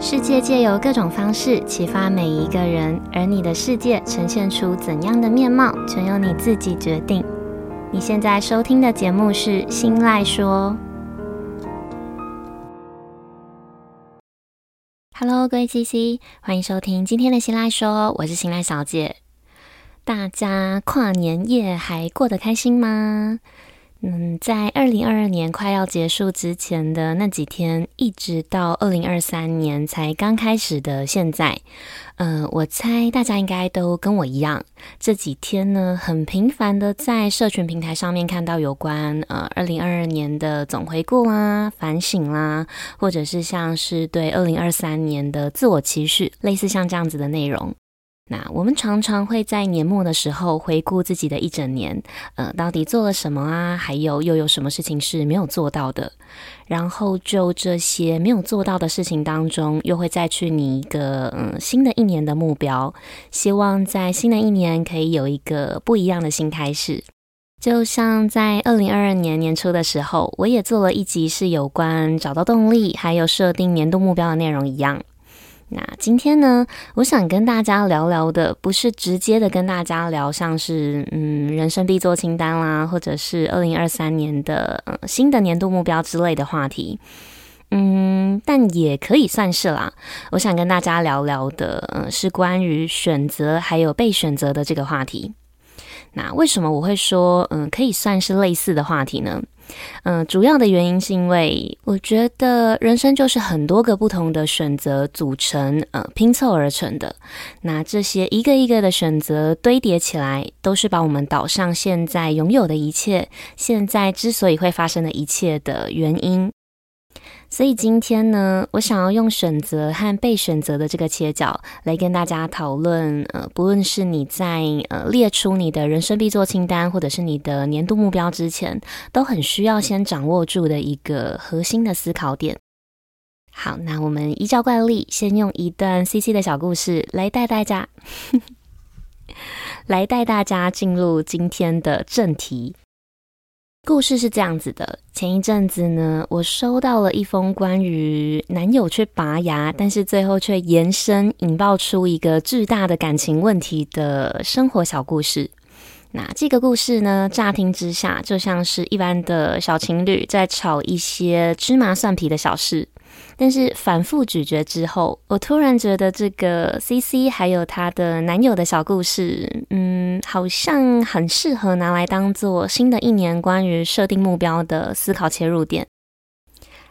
世界借由各种方式启发每一个人，而你的世界呈现出怎样的面貌，全由你自己决定。你现在收听的节目是《新赖说》。Hello，各位 CC，欢迎收听今天的《新赖说》，我是新赖小姐。大家跨年夜还过得开心吗？嗯，在二零二二年快要结束之前的那几天，一直到二零二三年才刚开始的现在，嗯、呃，我猜大家应该都跟我一样，这几天呢，很频繁的在社群平台上面看到有关呃二零二二年的总回顾啦、反省啦，或者是像是对二零二三年的自我期许，类似像这样子的内容。那我们常常会在年末的时候回顾自己的一整年，呃，到底做了什么啊？还有又有什么事情是没有做到的？然后就这些没有做到的事情当中，又会再去拟一个嗯新的一年的目标，希望在新的一年可以有一个不一样的新开始。就像在二零二二年年初的时候，我也做了一集是有关找到动力，还有设定年度目标的内容一样。那今天呢，我想跟大家聊聊的，不是直接的跟大家聊，像是嗯人生必做清单啦，或者是二零二三年的呃新的年度目标之类的话题，嗯，但也可以算是啦。我想跟大家聊聊的，呃，是关于选择还有被选择的这个话题。那为什么我会说，嗯，可以算是类似的话题呢？嗯，主要的原因是因为我觉得人生就是很多个不同的选择组成，呃，拼凑而成的。那这些一个一个的选择堆叠起来，都是把我们岛上现在拥有的一切，现在之所以会发生的一切的原因。所以今天呢，我想要用选择和被选择的这个切角来跟大家讨论。呃，不论是你在呃列出你的人生必做清单，或者是你的年度目标之前，都很需要先掌握住的一个核心的思考点。好，那我们依照惯例，先用一段 CC 的小故事来带大家，来带大家进入今天的正题。故事是这样子的：前一阵子呢，我收到了一封关于男友去拔牙，但是最后却延伸引爆出一个巨大的感情问题的生活小故事。那这个故事呢，乍听之下就像是一般的小情侣在吵一些芝麻蒜皮的小事。但是反复咀嚼之后，我突然觉得这个 CC 还有她的男友的小故事，嗯，好像很适合拿来当做新的一年关于设定目标的思考切入点。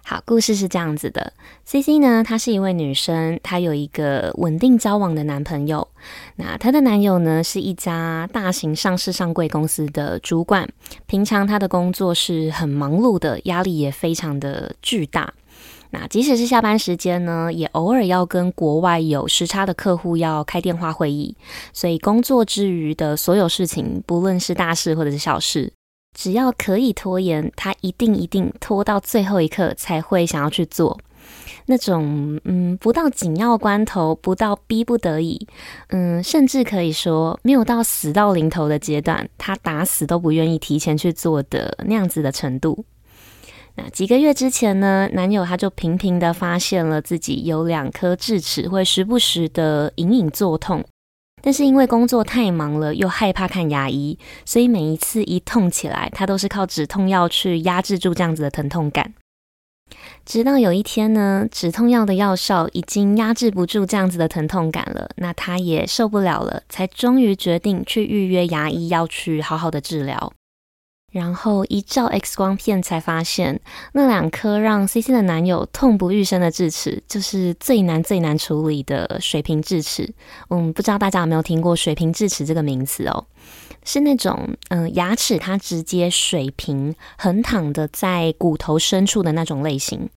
好，故事是这样子的：CC 呢，她是一位女生，她有一个稳定交往的男朋友。那她的男友呢，是一家大型上市上柜公司的主管，平常他的工作是很忙碌的，压力也非常的巨大。那即使是下班时间呢，也偶尔要跟国外有时差的客户要开电话会议，所以工作之余的所有事情，不论是大事或者是小事，只要可以拖延，他一定一定拖到最后一刻才会想要去做。那种嗯，不到紧要关头，不到逼不得已，嗯，甚至可以说没有到死到临头的阶段，他打死都不愿意提前去做的那样子的程度。那几个月之前呢，男友他就频频的发现了自己有两颗智齿会时不时的隐隐作痛，但是因为工作太忙了，又害怕看牙医，所以每一次一痛起来，他都是靠止痛药去压制住这样子的疼痛感。直到有一天呢，止痛药的药效已经压制不住这样子的疼痛感了，那他也受不了了，才终于决定去预约牙医，要去好好的治疗。然后一照 X 光片，才发现那两颗让 CC 的男友痛不欲生的智齿，就是最难最难处理的水平智齿。嗯，不知道大家有没有听过水平智齿这个名词哦？是那种嗯、牙齿它直接水平横躺的在骨头深处的那种类型。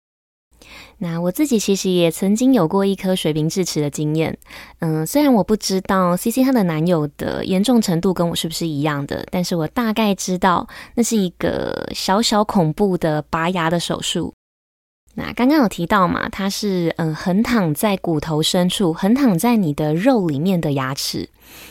那我自己其实也曾经有过一颗水平智齿的经验，嗯，虽然我不知道 CC 她的男友的严重程度跟我是不是一样的，但是我大概知道那是一个小小恐怖的拔牙的手术。那刚刚有提到嘛，它是嗯横躺在骨头深处，横躺在你的肉里面的牙齿，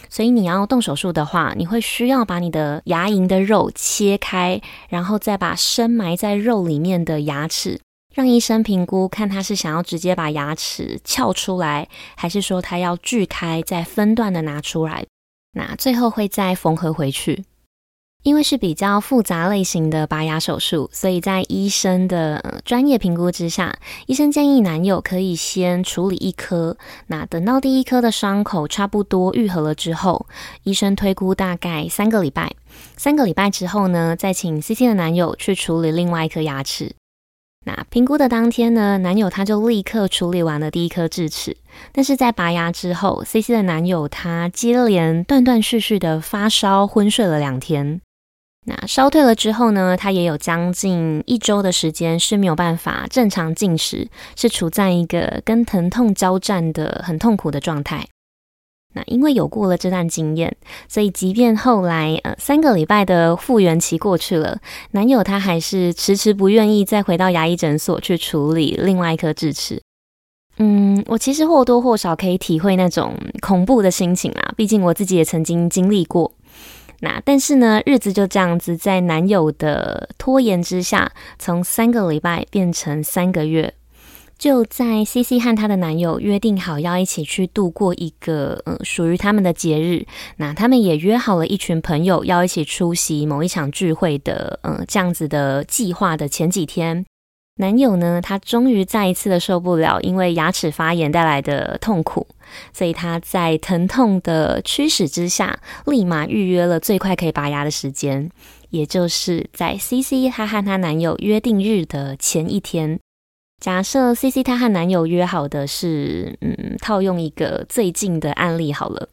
所以你要动手术的话，你会需要把你的牙龈的肉切开，然后再把深埋在肉里面的牙齿。让医生评估，看他是想要直接把牙齿撬出来，还是说他要锯开再分段的拿出来，那最后会再缝合回去。因为是比较复杂类型的拔牙手术，所以在医生的、呃、专业评估之下，医生建议男友可以先处理一颗。那等到第一颗的伤口差不多愈合了之后，医生推估大概三个礼拜。三个礼拜之后呢，再请 CC 的男友去处理另外一颗牙齿。那评估的当天呢，男友他就立刻处理完了第一颗智齿。但是在拔牙之后，CC 的男友他接连断断续续的发烧、昏睡了两天。那烧退了之后呢，他也有将近一周的时间是没有办法正常进食，是处在一个跟疼痛交战的很痛苦的状态。那因为有过了这段经验，所以即便后来呃三个礼拜的复原期过去了，男友他还是迟迟不愿意再回到牙医诊所去处理另外一颗智齿。嗯，我其实或多或少可以体会那种恐怖的心情啦，毕竟我自己也曾经经历过。那但是呢，日子就这样子在男友的拖延之下，从三个礼拜变成三个月。就在 CC 和她的男友约定好要一起去度过一个呃属于他们的节日，那他们也约好了一群朋友要一起出席某一场聚会的呃这样子的计划的前几天。男友呢，他终于再一次的受不了，因为牙齿发炎带来的痛苦，所以他在疼痛的驱使之下，立马预约了最快可以拔牙的时间，也就是在 CC 她和她男友约定日的前一天。假设 CC 她和男友约好的是，嗯，套用一个最近的案例好了。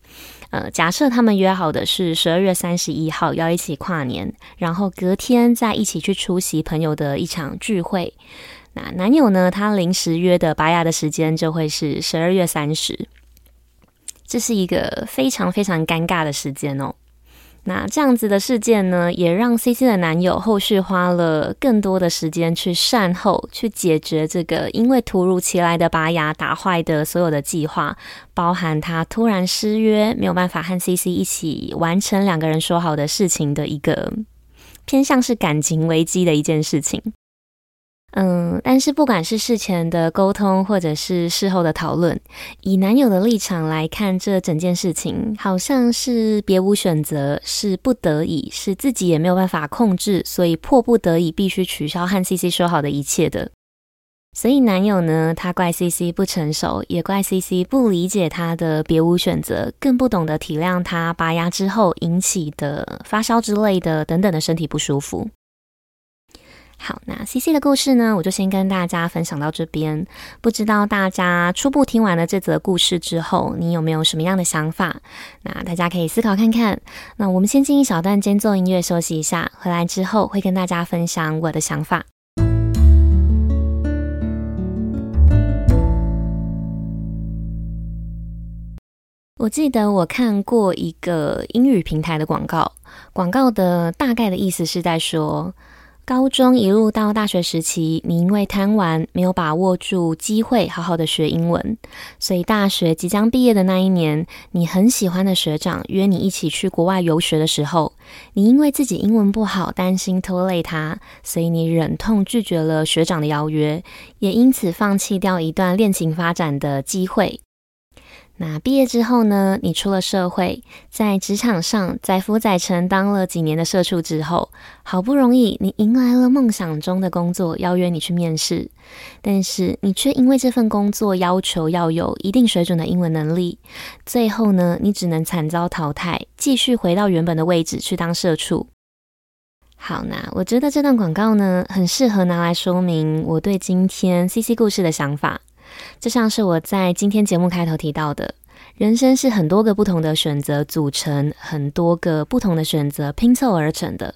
呃，假设他们约好的是十二月三十一号要一起跨年，然后隔天再一起去出席朋友的一场聚会。那男友呢，他临时约的拔牙的时间就会是十二月三十，这是一个非常非常尴尬的时间哦。那这样子的事件呢，也让 CC 的男友后续花了更多的时间去善后，去解决这个因为突如其来的拔牙打坏的所有的计划，包含他突然失约，没有办法和 CC 一起完成两个人说好的事情的一个偏向是感情危机的一件事情。嗯，但是不管是事前的沟通，或者是事后的讨论，以男友的立场来看，这整件事情好像是别无选择，是不得已，是自己也没有办法控制，所以迫不得已必须取消和 CC 说好的一切的。所以男友呢，他怪 CC 不成熟，也怪 CC 不理解他的别无选择，更不懂得体谅他拔牙之后引起的发烧之类的等等的身体不舒服。好，那 CC 的故事呢，我就先跟大家分享到这边。不知道大家初步听完了这则故事之后，你有没有什么样的想法？那大家可以思考看看。那我们先进一小段间奏音乐休息一下，回来之后会跟大家分享我的想法。我记得我看过一个英语平台的广告，广告的大概的意思是在说，高中一路到大学时期，你因为贪玩，没有把握住机会，好好的学英文，所以大学即将毕业的那一年，你很喜欢的学长约你一起去国外游学的时候，你因为自己英文不好，担心拖累他，所以你忍痛拒绝了学长的邀约，也因此放弃掉一段恋情发展的机会。那毕业之后呢，你出了社会，在职场上载浮载沉当了几年的社畜之后，好不容易你迎来了梦想中的工作，邀约你去面试，但是你却因为这份工作要求要有一定水准的英文能力，最后呢，你只能惨遭淘汰，继续回到原本的位置去当社畜。好，那我觉得这段广告呢，很适合拿来说明我对今天 CC 故事的想法。就像是我在今天节目开头提到的，人生是很多个不同的选择组成，很多个不同的选择拼凑而成的。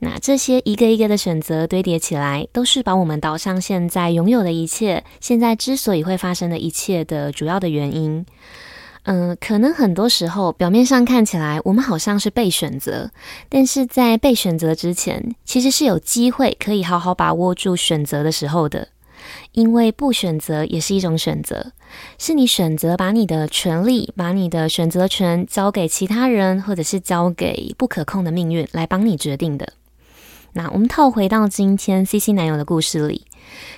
那这些一个一个的选择堆叠起来，都是把我们导向现在拥有的一切，现在之所以会发生的一切的主要的原因。嗯，可能很多时候表面上看起来我们好像是被选择，但是在被选择之前，其实是有机会可以好好把握住选择的时候的。因为不选择也是一种选择，是你选择把你的权利、把你的选择权交给其他人，或者是交给不可控的命运来帮你决定的。那我们套回到今天 CC 男友的故事里，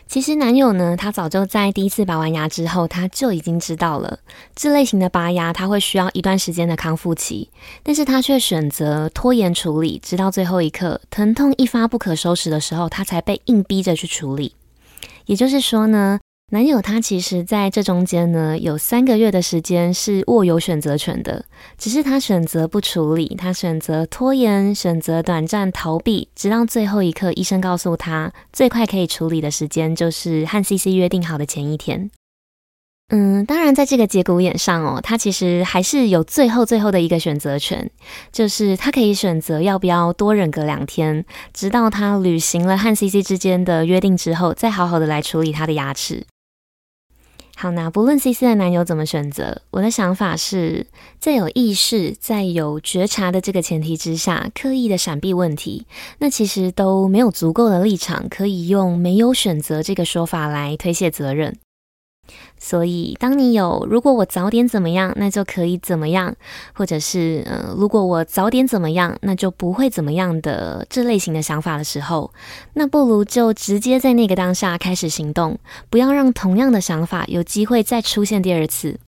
其实男友呢，他早就在第一次拔完牙之后，他就已经知道了这类型的拔牙，他会需要一段时间的康复期，但是他却选择拖延处理，直到最后一刻，疼痛一发不可收拾的时候，他才被硬逼着去处理。也就是说呢，男友他其实在这中间呢，有三个月的时间是握有选择权的，只是他选择不处理，他选择拖延，选择短暂逃避，直到最后一刻，医生告诉他最快可以处理的时间就是和 CC 约定好的前一天。嗯，当然，在这个节骨眼上哦，他其实还是有最后最后的一个选择权，就是他可以选择要不要多忍个两天，直到他履行了和 CC 之间的约定之后，再好好的来处理他的牙齿。好，那不论 CC 的男友怎么选择，我的想法是在有意识、在有觉察的这个前提之下，刻意的闪避问题，那其实都没有足够的立场可以用没有选择这个说法来推卸责任。所以，当你有“如果我早点怎么样，那就可以怎么样”，或者是“呃，如果我早点怎么样，那就不会怎么样”的这类型的想法的时候，那不如就直接在那个当下开始行动，不要让同样的想法有机会再出现第二次。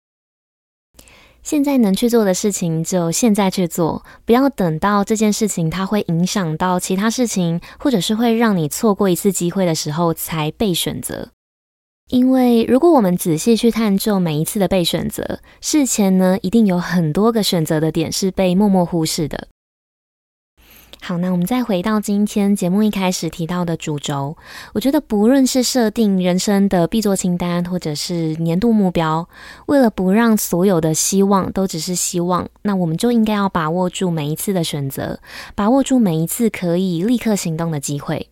现在能去做的事情，就现在去做，不要等到这件事情它会影响到其他事情，或者是会让你错过一次机会的时候才被选择。因为如果我们仔细去探究每一次的被选择，事前呢，一定有很多个选择的点是被默默忽视的。好，那我们再回到今天节目一开始提到的主轴，我觉得不论是设定人生的必做清单，或者是年度目标，为了不让所有的希望都只是希望，那我们就应该要把握住每一次的选择，把握住每一次可以立刻行动的机会。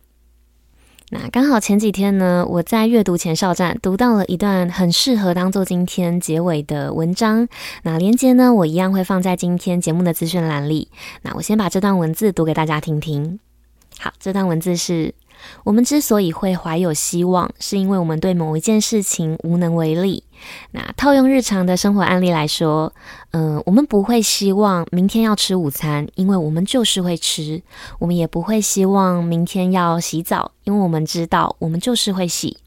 那刚好前几天呢，我在阅读前哨站读到了一段很适合当做今天结尾的文章。那连接呢，我一样会放在今天节目的资讯栏里。那我先把这段文字读给大家听听。好，这段文字是。我们之所以会怀有希望，是因为我们对某一件事情无能为力。那套用日常的生活案例来说，嗯、我们不会希望明天要吃午餐，因为我们就是会吃；我们也不会希望明天要洗澡，因为我们知道我们就是会洗。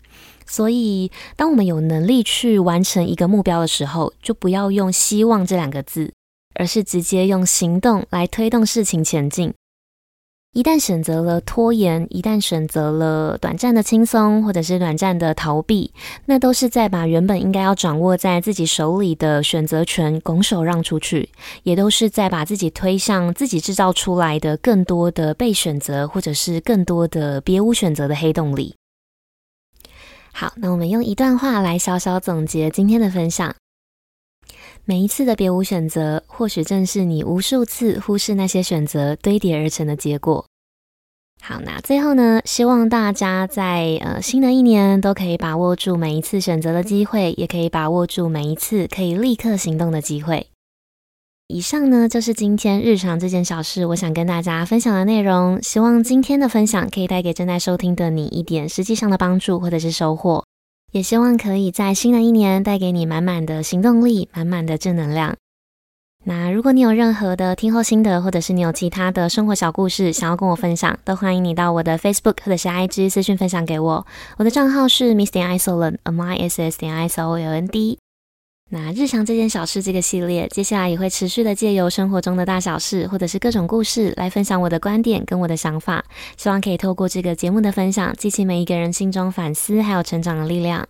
所以，当我们有能力去完成一个目标的时候，就不要用“希望”这两个字，而是直接用行动来推动事情前进。一旦选择了拖延，一旦选择了短暂的轻松，或者是短暂的逃避，那都是在把原本应该要掌握在自己手里的选择权拱手让出去，也都是在把自己推向自己制造出来的更多的被选择，或者是更多的别无选择的黑洞里。好，那我们用一段话来小小总结今天的分享。每一次的别无选择，或许正是你无数次忽视那些选择堆叠而成的结果。好，那最后呢，希望大家在呃新的一年都可以把握住每一次选择的机会，也可以把握住每一次可以立刻行动的机会。以上呢，就是今天日常这件小事，我想跟大家分享的内容。希望今天的分享可以带给正在收听的你一点实际上的帮助或者是收获。也希望可以在新的一年带给你满满的行动力，满满的正能量。那如果你有任何的听后心得，或者是你有其他的生活小故事想要跟我分享，都欢迎你到我的 Facebook 或者是 IG 私讯分享给我。我的账号是 Miss 点 Isolon，M I S S 点 I S O L N D。那日常这件小事这个系列，接下来也会持续的借由生活中的大小事，或者是各种故事来分享我的观点跟我的想法。希望可以透过这个节目的分享，激起每一个人心中反思还有成长的力量。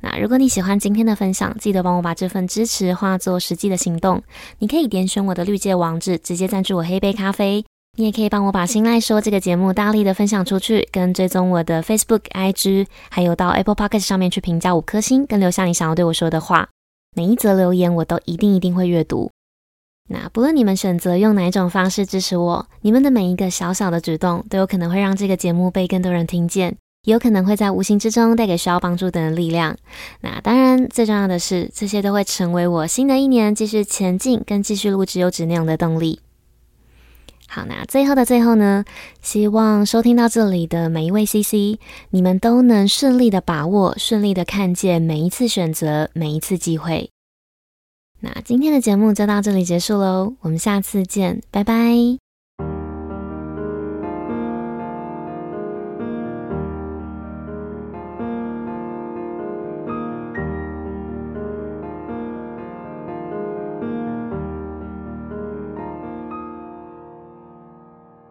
那如果你喜欢今天的分享，记得帮我把这份支持化作实际的行动。你可以点选我的绿界网址，直接赞助我黑杯咖啡。你也可以帮我把心赖说这个节目大力的分享出去，跟追踪我的 Facebook、IG，还有到 Apple Podcast 上面去评价五颗星，跟留下你想要对我说的话。每一则留言我都一定一定会阅读。那不论你们选择用哪一种方式支持我，你们的每一个小小的举动都有可能会让这个节目被更多人听见，也有可能会在无形之中带给需要帮助的人力量。那当然，最重要的是，这些都会成为我新的一年继续前进跟继续录制优质内容的动力。好，那最后的最后呢，希望收听到这里的每一位 CC，你们都能顺利的把握，顺利的看见每一次选择，每一次机会。那今天的节目就到这里结束喽，我们下次见，拜拜。